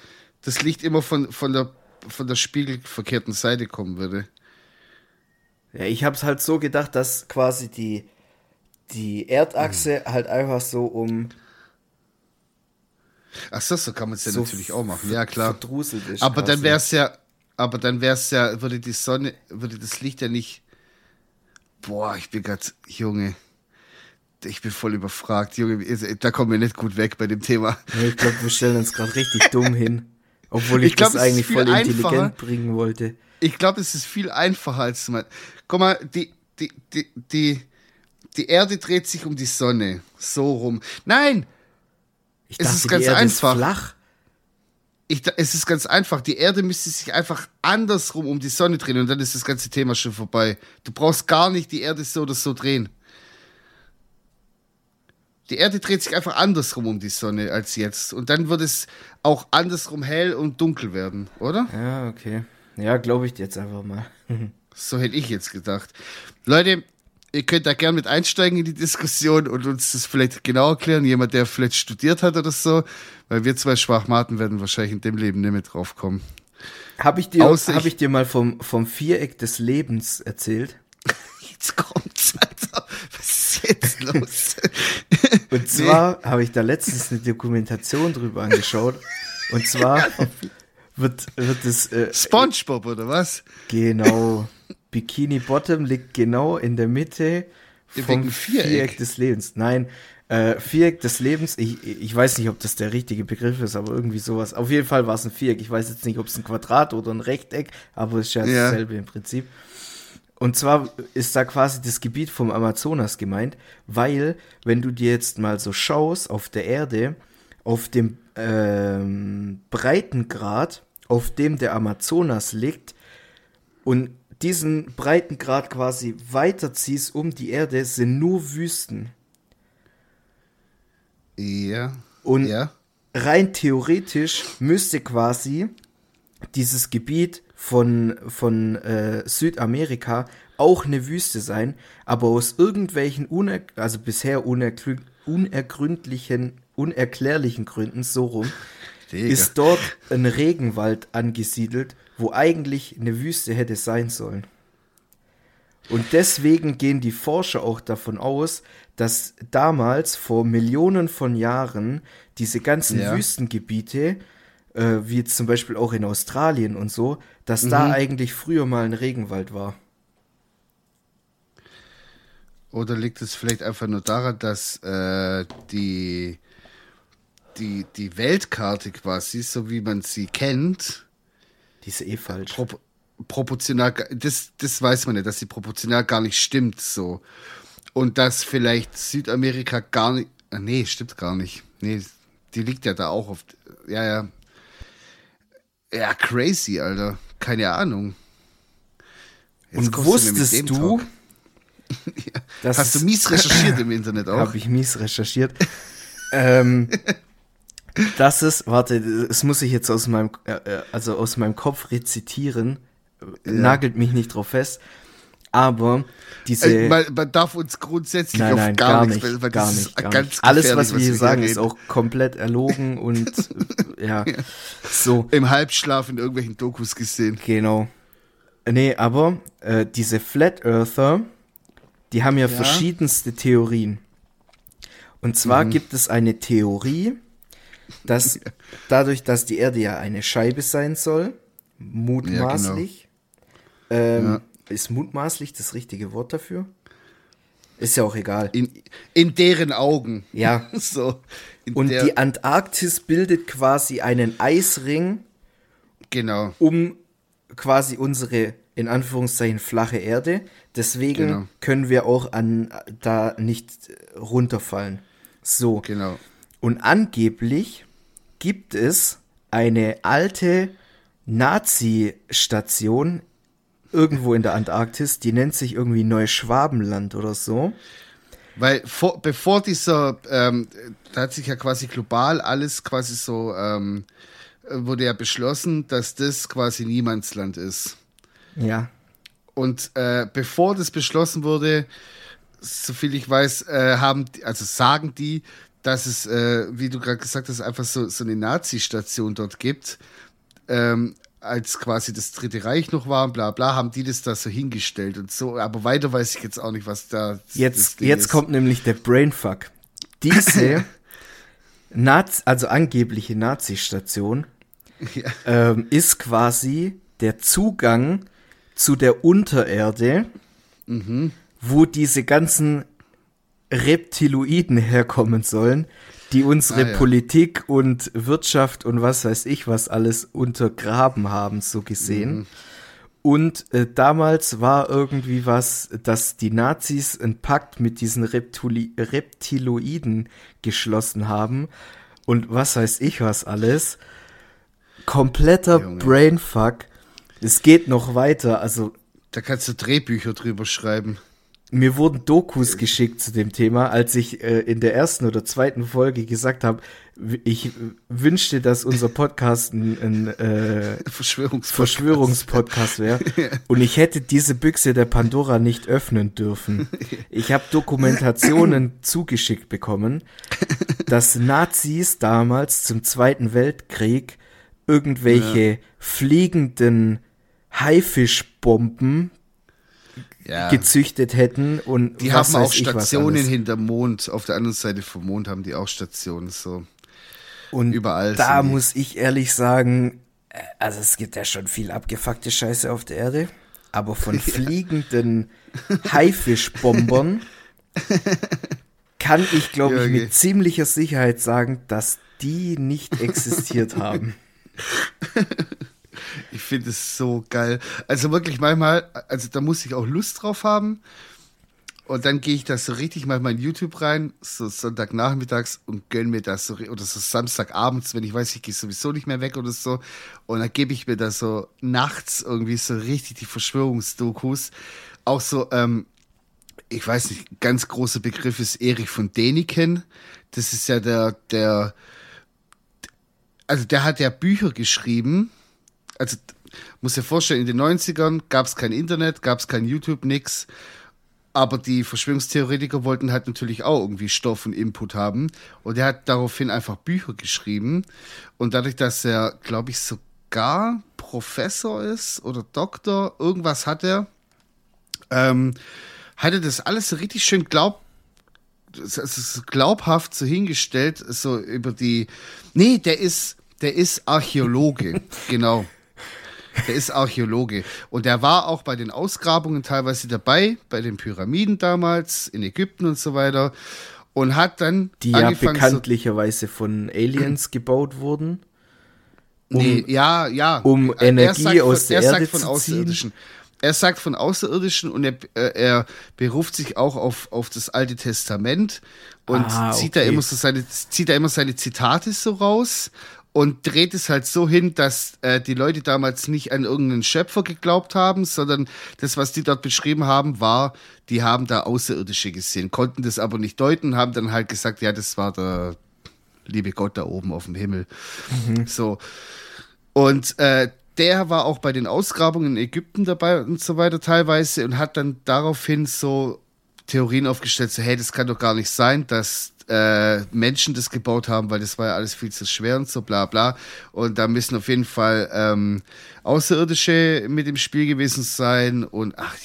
das Licht immer von, von, der, von der spiegelverkehrten Seite kommen würde. Ja, ich habe es halt so gedacht, dass quasi die, die Erdachse Mhm. halt einfach so um Ach so, so kann man es ja so natürlich auch machen. Ja, klar. ist. Aber dann quasi. wäre es ja, aber dann wäre es ja, würde die Sonne, würde das Licht ja nicht. Boah, ich bin grad, Junge. Ich bin voll überfragt, Junge. Da kommen wir nicht gut weg bei dem Thema. Ja, ich glaube, wir stellen uns gerade richtig dumm hin. Obwohl ich, Ich glaub, das eigentlich voll einfacher. intelligent bringen wollte. Ich glaube, es ist viel einfacher als man. Guck mal, die, die, die, die, die Erde dreht sich um die Sonne. So rum. Nein! Ich Es dachte, ist ganz die Erde einfach. Ist flach. Ich, es ist ganz einfach. Die Erde müsste sich einfach andersrum um die Sonne drehen und dann ist das ganze Thema schon vorbei. Du brauchst gar nicht die Erde so oder so drehen. Die Erde dreht sich einfach andersrum um die Sonne als jetzt. Und dann wird es auch andersrum hell und dunkel werden, oder? Ja, okay. Ja, glaube ich jetzt einfach mal. so hätte ich jetzt gedacht. Leute, ihr könnt da gern mit einsteigen in die Diskussion und uns das vielleicht genau erklären. Jemand, der vielleicht studiert hat oder so. Weil wir zwei Schwachmaten werden wahrscheinlich in dem Leben nicht mehr drauf kommen. Habe ich, dir, hab ich dir mal vom, vom Viereck des Lebens erzählt? Jetzt kommt's, Alter. Was ist jetzt los? Und zwar nee. habe ich da letztens eine Dokumentation drüber angeschaut. Und zwar wird, wird es. Äh, Spongebob oder was? Genau. Bikini Bottom liegt genau in der Mitte vom Viereck. Viereck des Lebens. Nein, äh, Viereck des Lebens, ich, ich weiß nicht, ob das der richtige Begriff ist, aber irgendwie sowas. Auf jeden Fall war es ein Viereck. Ich weiß jetzt nicht, ob es ein Quadrat oder ein Rechteck, aber es ist ja, ja dasselbe im Prinzip. Und zwar ist da quasi das Gebiet vom Amazonas gemeint, weil, wenn du dir jetzt mal so schaust auf der Erde, auf dem ähm, Breitengrad, auf dem der Amazonas liegt, und diesen Breitengrad quasi weiterziehst um die Erde, sind nur Wüsten. Ja. Und ja. rein theoretisch müsste quasi dieses Gebiet von, von äh, Südamerika auch eine Wüste sein, aber aus irgendwelchen, uner also bisher unergrü unergründlichen, unerklärlichen Gründen, so rum, Digga. ist dort ein Regenwald angesiedelt, wo eigentlich eine Wüste hätte sein sollen. Und deswegen gehen die Forscher auch davon aus, dass damals vor Millionen von Jahren diese ganzen ja. Wüstengebiete, äh, wie zum Beispiel auch in Australien und so, dass mhm. da eigentlich früher mal ein Regenwald war. Oder liegt es vielleicht einfach nur daran, dass äh, die, die, die Weltkarte quasi, so wie man sie kennt, die ist eh falsch. Pro proportional, das, das weiß man nicht, dass sie proportional gar nicht stimmt, so. Und dass vielleicht Südamerika gar nicht, äh, nee, stimmt gar nicht. Nee, die liegt ja da auch auf, ja, ja. Ja, crazy, Alter. Keine Ahnung. Jetzt Und wusstest du, ja. Hast du mies recherchiert im Internet auch? Habe ich mies recherchiert. ähm, das ist, warte, das muss ich jetzt aus meinem, äh, äh also aus meinem Kopf rezitieren ja. nagelt mich nicht drauf fest. Aber diese. Also man, man, darf uns grundsätzlich nein, nein, auf gar, gar nichts, nicht, weil gar nicht, gar nicht. Alles, was wir hier sagen, ist auch komplett erlogen und ja, ja, so. Im Halbschlaf in irgendwelchen Dokus gesehen. Genau. Nee, aber äh, diese Flat Earther, die haben ja, ja. verschiedenste Theorien. Und zwar mhm. gibt es eine Theorie, dass dadurch, dass die Erde ja eine Scheibe sein soll, mutmaßlich, ähm, ja. Ist mutmaßlich das richtige Wort dafür? Ist ja auch egal. In, in deren Augen. Ja. so. Und die Antarktis bildet quasi einen Eisring. Genau. Um quasi unsere, in Anführungszeichen, flache Erde. Deswegen genau. können wir auch an, da nicht runterfallen. So. Genau. Und angeblich gibt es eine alte Nazi-Station irgendwo in der Antarktis, die nennt sich irgendwie Neuschwabenland oder so. Weil vor, bevor dieser, ähm, da hat sich ja quasi global alles quasi so, ähm, wurde ja beschlossen, dass das quasi Niemandsland ist. Ja. Und äh, bevor das beschlossen wurde, soviel ich weiß, äh, haben, also sagen die, dass es, äh, wie du gerade gesagt hast, einfach so, so eine Nazi-Station dort gibt. Ähm, als quasi das Dritte Reich noch war und bla bla, haben die das da so hingestellt und so. Aber weiter weiß ich jetzt auch nicht, was da. Jetzt, jetzt kommt nämlich der Brainfuck. Diese Nazi, also angebliche Nazi-Station ja. ähm, ist quasi der Zugang zu der Untererde, mhm. wo diese ganzen Reptiloiden herkommen sollen, die unsere ah, ja. Politik und Wirtschaft und was weiß ich was alles untergraben haben, so gesehen. Mhm. Und äh, damals war irgendwie was, dass die Nazis einen Pakt mit diesen Reptili Reptiloiden geschlossen haben und was weiß ich was alles. kompletter Junge. Brainfuck. Es geht noch weiter, also. Da kannst du Drehbücher drüber schreiben. Mir wurden Dokus geschickt zu dem Thema, als ich äh, in der ersten oder zweiten Folge gesagt habe, ich wünschte, dass unser Podcast ein, ein äh, Verschwörungspodcast, Verschwörungspodcast wäre. ja. Und ich hätte diese Büchse der Pandora nicht öffnen dürfen. Ich habe Dokumentationen zugeschickt bekommen, dass Nazis damals zum Zweiten Weltkrieg irgendwelche ja. fliegenden Haifischbomben ja. gezüchtet hätten und die haben auch Stationen hinterm Mond. Auf der anderen Seite vom Mond haben die auch Stationen so. Und überall. Da muss ich ehrlich sagen, äh, also es gibt ja schon viel abgefuckte Scheiße auf der Erde, aber von fliegenden Haifischbombern kann ich, glaube ich, mit ziemlicher Sicherheit sagen, dass die nicht existiert haben. Ich finde es so geil. Also wirklich manchmal, also da muss ich auch Lust drauf haben. Und dann gehe ich da so richtig mal in YouTube rein, so Sonntagnachmittags und gönn mir das so, oder so Samstagabends, wenn ich weiß, ich gehe sowieso nicht mehr weg oder so. Und dann gebe ich mir da so nachts irgendwie so richtig die Verschwörungsdokus. Auch so, ähm, ich weiß nicht, ganz großer Begriff ist Erich von Däniken. Das ist ja der, der, also der hat ja Bücher geschrieben, also muss dir vorstellen, in den 90ern gab es kein Internet, gab es kein YouTube, nix. Aber die Verschwörungstheoretiker wollten halt natürlich auch irgendwie Stoff und Input haben. Und er hat daraufhin einfach Bücher geschrieben. Und dadurch, dass er, glaube ich, sogar Professor ist oder Doktor, irgendwas hat er, ähm, hat er das alles so richtig schön glaub, glaubhaft so hingestellt, so über die. Nee, der ist, der ist Archäologe, genau. Der ist Archäologe. Und der war auch bei den Ausgrabungen teilweise dabei, bei den Pyramiden damals, in Ägypten und so weiter. Und hat dann. Die ja bekanntlicherweise von Aliens gebaut wurden. Um, nee, ja, ja. Um Energie aus von, der Erde zu Außerirdischen. Er sagt von Außerirdischen und er, er beruft sich auch auf, auf das Alte Testament und ah, zieht, da immer so seine, zieht da immer seine Zitate so raus und dreht es halt so hin, dass äh, die Leute damals nicht an irgendeinen Schöpfer geglaubt haben, sondern das, was die dort beschrieben haben, war, die haben da Außerirdische gesehen, konnten das aber nicht deuten, haben dann halt gesagt, ja, das war der liebe Gott da oben auf dem Himmel. Mhm. So. Und äh, der war auch bei den Ausgrabungen in Ägypten dabei und so weiter teilweise und hat dann daraufhin so Theorien aufgestellt, so, hey, das kann doch gar nicht sein, dass äh, Menschen das gebaut haben, weil das war ja alles viel zu schwer und so bla bla. Und da müssen auf jeden Fall ähm, Außerirdische mit im Spiel gewesen sein. Und ach,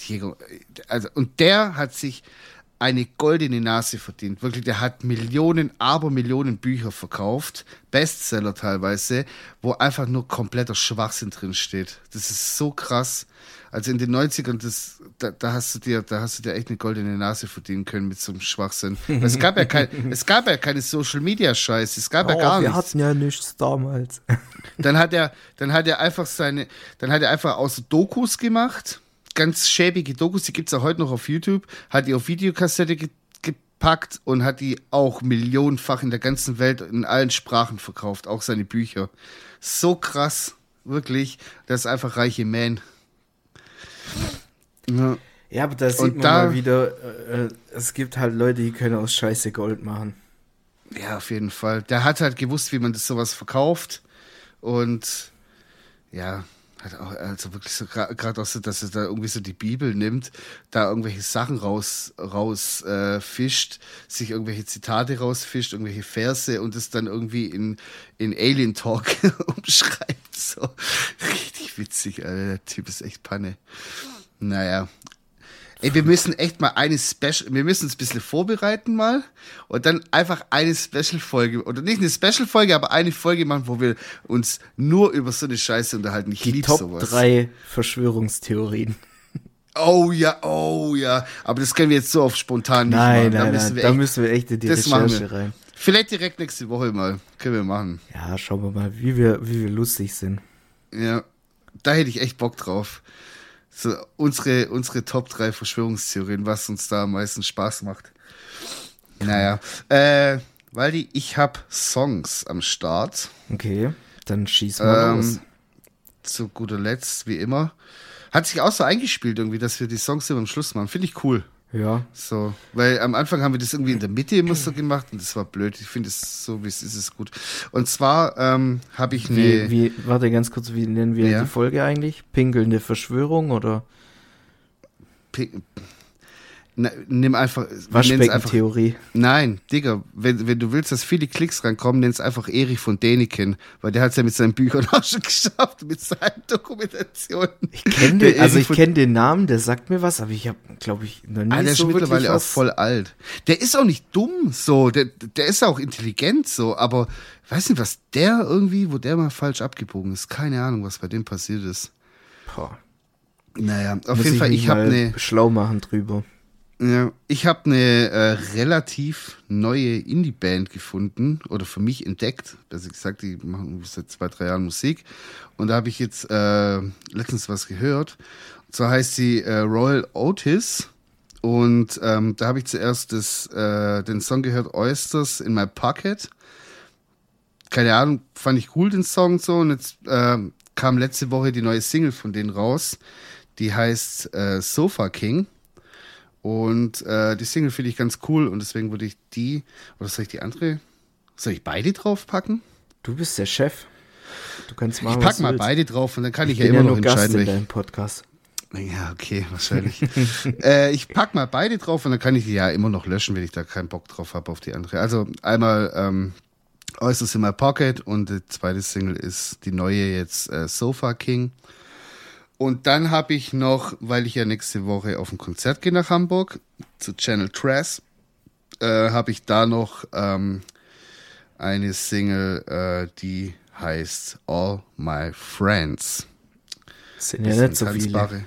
also, und der hat sich eine goldene Nase verdient. Wirklich, der hat Millionen, aber Millionen Bücher verkauft, Bestseller teilweise, wo einfach nur kompletter Schwachsinn drin steht. Das ist so krass. Also in den 90ern, das, da, da, hast du dir, da hast du dir echt eine goldene Nase verdienen können mit so einem Schwachsinn. es gab ja kein, es gab ja keine Social Media Scheiß, es gab oh, ja gar wir nichts. Wir hatten ja nichts damals. dann hat er, dann hat er einfach seine, dann hat er einfach außer Dokus gemacht ganz schäbige Dokus, die gibt es auch heute noch auf YouTube, hat die auf Videokassette ge gepackt und hat die auch millionenfach in der ganzen Welt in allen Sprachen verkauft, auch seine Bücher. So krass, wirklich. Das ist einfach reiche Man. Ja. ja, aber da sieht und man da, mal wieder, äh, es gibt halt Leute, die können aus Scheiße Gold machen. Ja, auf jeden Fall. Der hat halt gewusst, wie man das sowas verkauft. Und ja, hat auch, also wirklich so gerade auch so, dass er da irgendwie so die Bibel nimmt, da irgendwelche Sachen raus, raus äh, fischt, sich irgendwelche Zitate rausfischt, irgendwelche Verse und es dann irgendwie in, in Alien Talk umschreibt. So richtig witzig, Alter. Der Typ ist echt Panne. Naja, Ey, wir müssen echt mal eine Special, wir müssen uns ein bisschen vorbereiten mal und dann einfach eine Special-Folge, oder nicht eine Special-Folge, aber eine Folge machen, wo wir uns nur über so eine Scheiße unterhalten. Ich liebe sowas. drei Verschwörungstheorien. Oh ja, oh ja. Aber das können wir jetzt so auf spontan nicht nein, machen. Nein, da müssen, nein, wir echt, da müssen wir echt in die Recherche rein. Vielleicht direkt nächste Woche mal. Können wir machen. Ja, schauen wir mal, wie wir, wie wir lustig sind. Ja, da hätte ich echt Bock drauf so unsere, unsere Top 3 Verschwörungstheorien, was uns da am meisten Spaß macht. Naja, äh, Waldi, ich habe Songs am Start. Okay. Dann schieß mal ähm, los. Zu guter Letzt, wie immer. Hat sich auch so eingespielt irgendwie, dass wir die Songs immer am Schluss machen. Finde ich cool. Ja. So, weil am Anfang haben wir das irgendwie in der Mitte immer so gemacht und das war blöd. Ich finde es so, wie es ist, ist gut. Und zwar ähm, habe ich eine. Wie, wie, warte ganz kurz, wie nennen wir ja. die Folge eigentlich? Pinkelnde Verschwörung oder? Pink na, nimm einfach. Waschbeckentheorie. Nein, Digga, wenn, wenn du willst, dass viele Klicks rankommen, nenn es einfach Erich von Däniken, weil der hat es ja mit seinen Büchern auch schon geschafft, mit seinen Dokumentationen. Ich kenne den, also ich kenne den Namen, der sagt mir was, aber ich habe, glaube ich, noch nie ah, der so ist mittlerweile was. auch voll alt. Der ist auch nicht dumm, so, der, der ist auch intelligent, so, aber weiß nicht, was der irgendwie, wo der mal falsch abgebogen ist. Keine Ahnung, was bei dem passiert ist. Boah. Naja, auf Muss jeden Fall, ich habe eine. Schlau machen drüber. Ja, ich habe eine äh, relativ neue Indie-Band gefunden oder für mich entdeckt. Also gesagt, die machen seit zwei, drei Jahren Musik. Und da habe ich jetzt äh, letztens was gehört. Und zwar heißt sie äh, Royal Otis. Und ähm, da habe ich zuerst das, äh, den Song gehört, Oysters in My Pocket. Keine Ahnung, fand ich cool, den Song so. Und jetzt äh, kam letzte Woche die neue Single von denen raus. Die heißt äh, Sofa King. Und äh, die Single finde ich ganz cool und deswegen würde ich die, oder soll ich die andere, soll ich beide draufpacken? Du bist der Chef. Du kannst machen, Ich pack mal willst. beide drauf und dann kann ich, ich ja immer ja noch entscheiden. Gast in deinem Podcast. Ja, okay, wahrscheinlich. äh, ich pack mal beide drauf und dann kann ich die ja immer noch löschen, wenn ich da keinen Bock drauf habe auf die andere. Also einmal ähm, Äußerst in my Pocket und die zweite Single ist die neue jetzt äh, Sofa King. Und dann habe ich noch, weil ich ja nächste Woche auf ein Konzert gehe nach Hamburg, zu Channel Trash, äh, habe ich da noch ähm, eine Single, äh, die heißt All My Friends. Sind ja nicht so viele.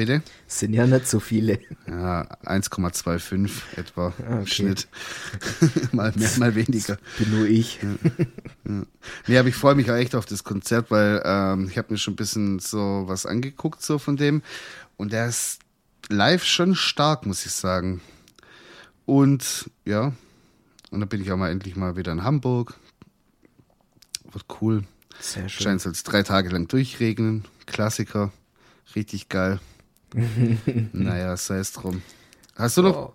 Bitte? Sind ja nicht so viele. Ja, 1,25 etwa ah, okay. im Schnitt. mal mehr, mal weniger. Das bin nur ich. Ja, ja. Nee, aber ich freue mich auch echt auf das Konzert, weil ähm, ich habe mir schon ein bisschen so was angeguckt so von dem. Und der ist live schon stark, muss ich sagen. Und ja, und dann bin ich auch mal endlich mal wieder in Hamburg. Wird cool. Sehr schön. Scheint es drei Tage lang durchregnen. Klassiker. Richtig geil. naja, sei es drum. Hast du noch oh.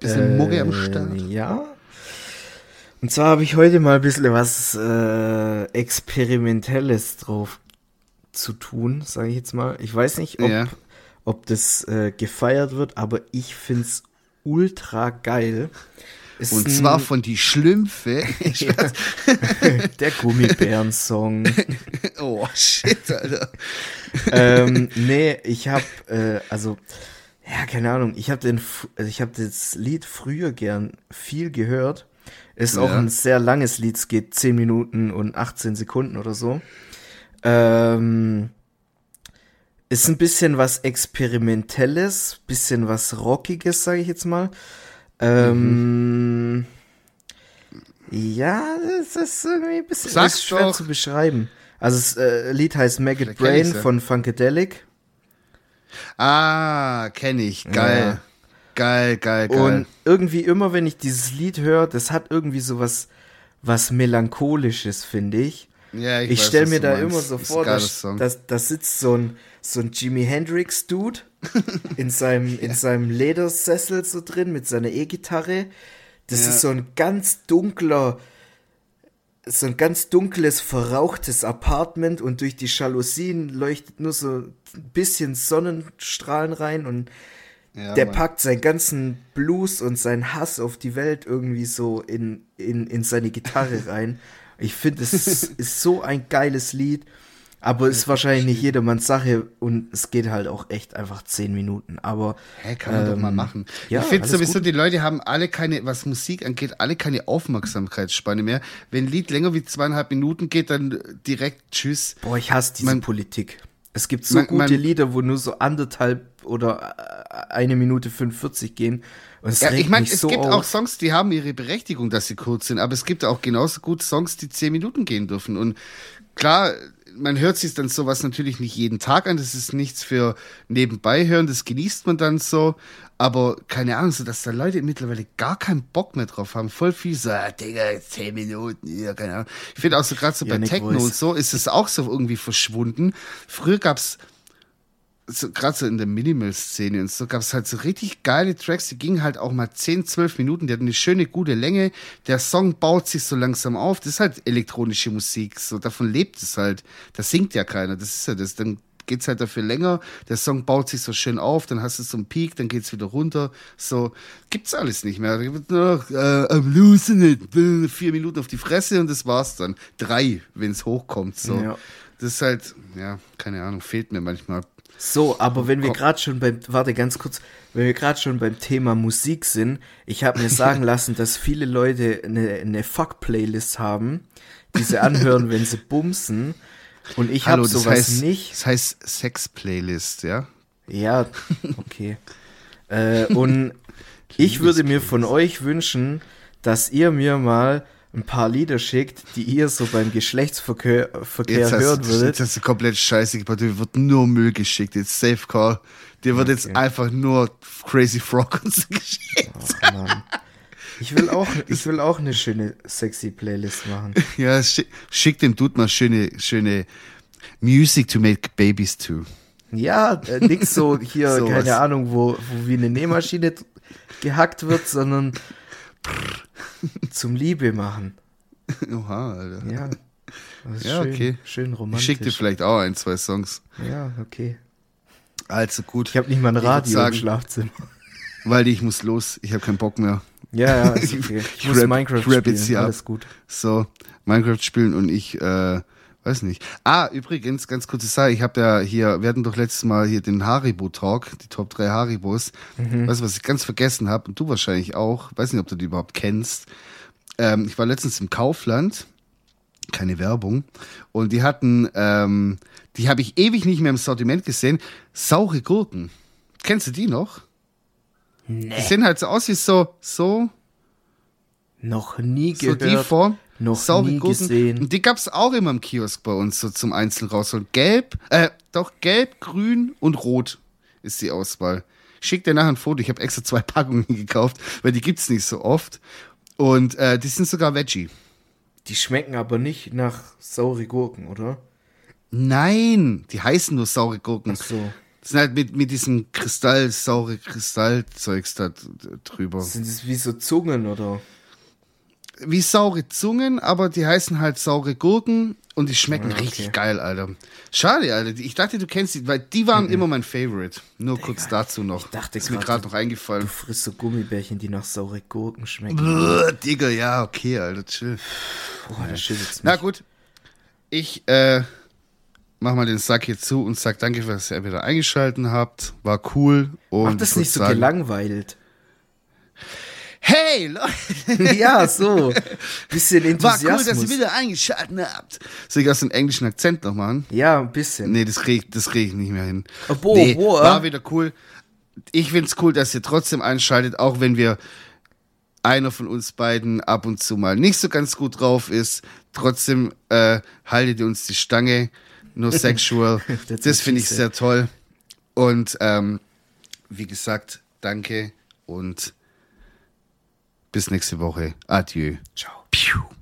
bisschen äh, Mugge am Start? Ja. Und zwar habe ich heute mal ein bisschen was äh, Experimentelles drauf zu tun, sage ich jetzt mal. Ich weiß nicht, ob, ja. ob das äh, gefeiert wird, aber ich finde es ultra geil. Ist Und zwar von die Schlümpfe. Der Gummibären-Song. oh, shit, Alter. ähm, nee, ich hab, äh, also, ja, keine Ahnung, ich habe den, also ich habe das Lied früher gern viel gehört. Ist ja. auch ein sehr langes Lied, es geht 10 Minuten und 18 Sekunden oder so. Ähm, ist ein bisschen was Experimentelles, bisschen was Rockiges, sage ich jetzt mal. Ähm, mhm. Ja, das ist irgendwie ein bisschen Sag's schwer doch. zu beschreiben. Also das äh, Lied heißt Maggot Brain von Funkadelic. Ah, kenne ich. Geil. Ja. Geil, geil, geil. Und irgendwie immer, wenn ich dieses Lied höre, das hat irgendwie so was, was Melancholisches, finde ich. Ja, ich, ich stelle mir da immer so vor, dass, dass da sitzt so ein, so ein Jimi Hendrix-Dude in seinem, in seinem Ledersessel so drin mit seiner E-Gitarre. Das ja. ist so ein ganz dunkler, so ein ganz dunkles, verrauchtes Apartment und durch die Jalousien leuchtet nur so ein bisschen Sonnenstrahlen rein und ja, der Mann. packt seinen ganzen Blues und seinen Hass auf die Welt irgendwie so in, in, in seine Gitarre rein. Ich finde, es ist so ein geiles Lied. Aber ist wahrscheinlich nicht jedermanns Sache und es geht halt auch echt einfach zehn Minuten. Aber Hä, kann man ähm, doch mal ähm, machen. Ja, ich finde sowieso, gut. die Leute haben alle keine, was Musik angeht, alle keine Aufmerksamkeitsspanne mehr. Wenn ein Lied länger wie zweieinhalb Minuten geht, dann direkt Tschüss. Boah, ich hasse diese man, Politik. Es gibt so man, gute man, Lieder, wo nur so anderthalb oder äh, eine Minute 45 gehen. Und ja, ich meine, es so gibt auf. auch Songs, die haben ihre Berechtigung, dass sie kurz sind, aber es gibt auch genauso gut Songs, die zehn Minuten gehen dürfen. Und klar, man hört sich dann sowas natürlich nicht jeden Tag an. Das ist nichts für nebenbei hören. Das genießt man dann so. Aber keine Ahnung, so dass da Leute mittlerweile gar keinen Bock mehr drauf haben. Voll viel so, ah, Digga, zehn Minuten, ja, keine Ahnung. Ich finde auch so gerade so bei Techno und so ist es auch so irgendwie verschwunden. Früher gab's so, gerade so in der Minimal-Szene und so, gab es halt so richtig geile Tracks, die gingen halt auch mal 10, 12 Minuten, die hatten eine schöne, gute Länge. Der Song baut sich so langsam auf. Das ist halt elektronische Musik, so davon lebt es halt. Da singt ja keiner, das ist ja das. Dann geht's halt dafür länger. Der Song baut sich so schön auf, dann hast du so einen Peak, dann geht's wieder runter. So gibt's alles nicht mehr. Nur noch, äh, I'm losing it. Vier Minuten auf die Fresse und das war's dann. Drei, wenn's hochkommt. So. Ja. Das ist halt, ja, keine Ahnung, fehlt mir manchmal. So, aber wenn wir gerade schon beim, warte ganz kurz, wenn wir gerade schon beim Thema Musik sind, ich habe mir sagen lassen, dass viele Leute eine, eine Fuck-Playlist haben, die sie anhören, wenn sie bumsen. Und ich habe sowas heißt, nicht. Das heißt Sex-Playlist, ja? Ja, okay. äh, und ich würde mir von euch wünschen, dass ihr mir mal ein paar Lieder schickt, die ihr so beim Geschlechtsverkehr Verkehr jetzt hören würdet. Jetzt hast du komplett scheiße gebaut. Dir wird nur Müll geschickt. Jetzt Safe Call. Dir wird okay. jetzt einfach nur Crazy Frog und so geschickt. Oh, Mann. Ich will auch, ich will auch eine schöne sexy Playlist machen. Ja, schick, schick dem Dude mal schöne, schöne Music to make babies to. Ja, äh, nix so hier, so keine was. Ahnung, wo, wo wie eine Nähmaschine gehackt wird, sondern zum Liebe machen. Oha, Alter. Ja. Ja, schön, okay. Schön romantisch. Ich schick dir vielleicht auch ein, zwei Songs. Ja, okay. Also gut. Ich habe nicht mal ein Radio sagen, im Schlafzimmer. Weil ich muss los. Ich habe keinen Bock mehr. Ja, ja, ist okay. Ich, ich muss rap, Minecraft rap spielen. Alles gut. So, Minecraft spielen und ich, äh, weiß nicht. Ah, übrigens, ganz kurze Sache. Ich habe ja hier, wir hatten doch letztes Mal hier den Haribo-Talk, die Top 3 Haribos. Mhm. Weißt du, was ich ganz vergessen habe? Und du wahrscheinlich auch. Weiß nicht, ob du die überhaupt kennst. Ähm, ich war letztens im Kaufland. Keine Werbung. Und die hatten, ähm, die habe ich ewig nicht mehr im Sortiment gesehen. Saure Gurken. Kennst du die noch? Nee. Die sehen halt so aus wie so, so. Noch nie gehört. So die Form. Noch Saure nie Gurken. gesehen. Und die gab's auch immer im Kiosk bei uns, so zum Einzelnen rausholen. Gelb, äh, doch gelb, grün und rot ist die Auswahl. Schick dir nachher ein Foto. Ich habe extra zwei Packungen gekauft, weil die gibt's nicht so oft. Und äh, die sind sogar Veggie. Die schmecken aber nicht nach saure Gurken, oder? Nein, die heißen nur saure Gurken. Ach so. Das sind halt mit, mit diesem Kristall, saure Kristallzeugs da drüber. Sind das wie so Zungen, oder? Wie saure Zungen, aber die heißen halt saure Gurken und die schmecken ah, okay. richtig geil, Alter. Schade, Alter. Ich dachte, du kennst die, weil die waren mhm. immer mein Favorite. Nur Digga, kurz dazu noch. Ich dachte, ist mir gerade noch eingefallen. Du frisst so Gummibärchen, die nach saure Gurken schmecken. Bluh, Digga, ja, okay, Alter, chill. Boah, das chill jetzt Na gut. Ich, äh, mach mal den Sack hier zu und sag danke, dass ihr wieder eingeschalten habt. War cool. Und Mach das nicht so sagen, gelangweilt. Hey, Leute! Ja, so. Bisschen Enthusiasmus. War cool, dass ihr wieder eingeschaltet habt. Soll ich aus dem englischen Akzent noch machen? Ja, ein bisschen. Nee, das kriege das krieg ich nicht mehr hin. Oh, boah, nee, boah. War wieder cool. Ich find's cool, dass ihr trotzdem einschaltet, auch wenn wir einer von uns beiden ab und zu mal nicht so ganz gut drauf ist. Trotzdem äh, haltet ihr uns die Stange. No sexual. das finde ich sehr toll. Und ähm, wie gesagt, danke und bis nächste Woche. Adieu. Ciao. Piu.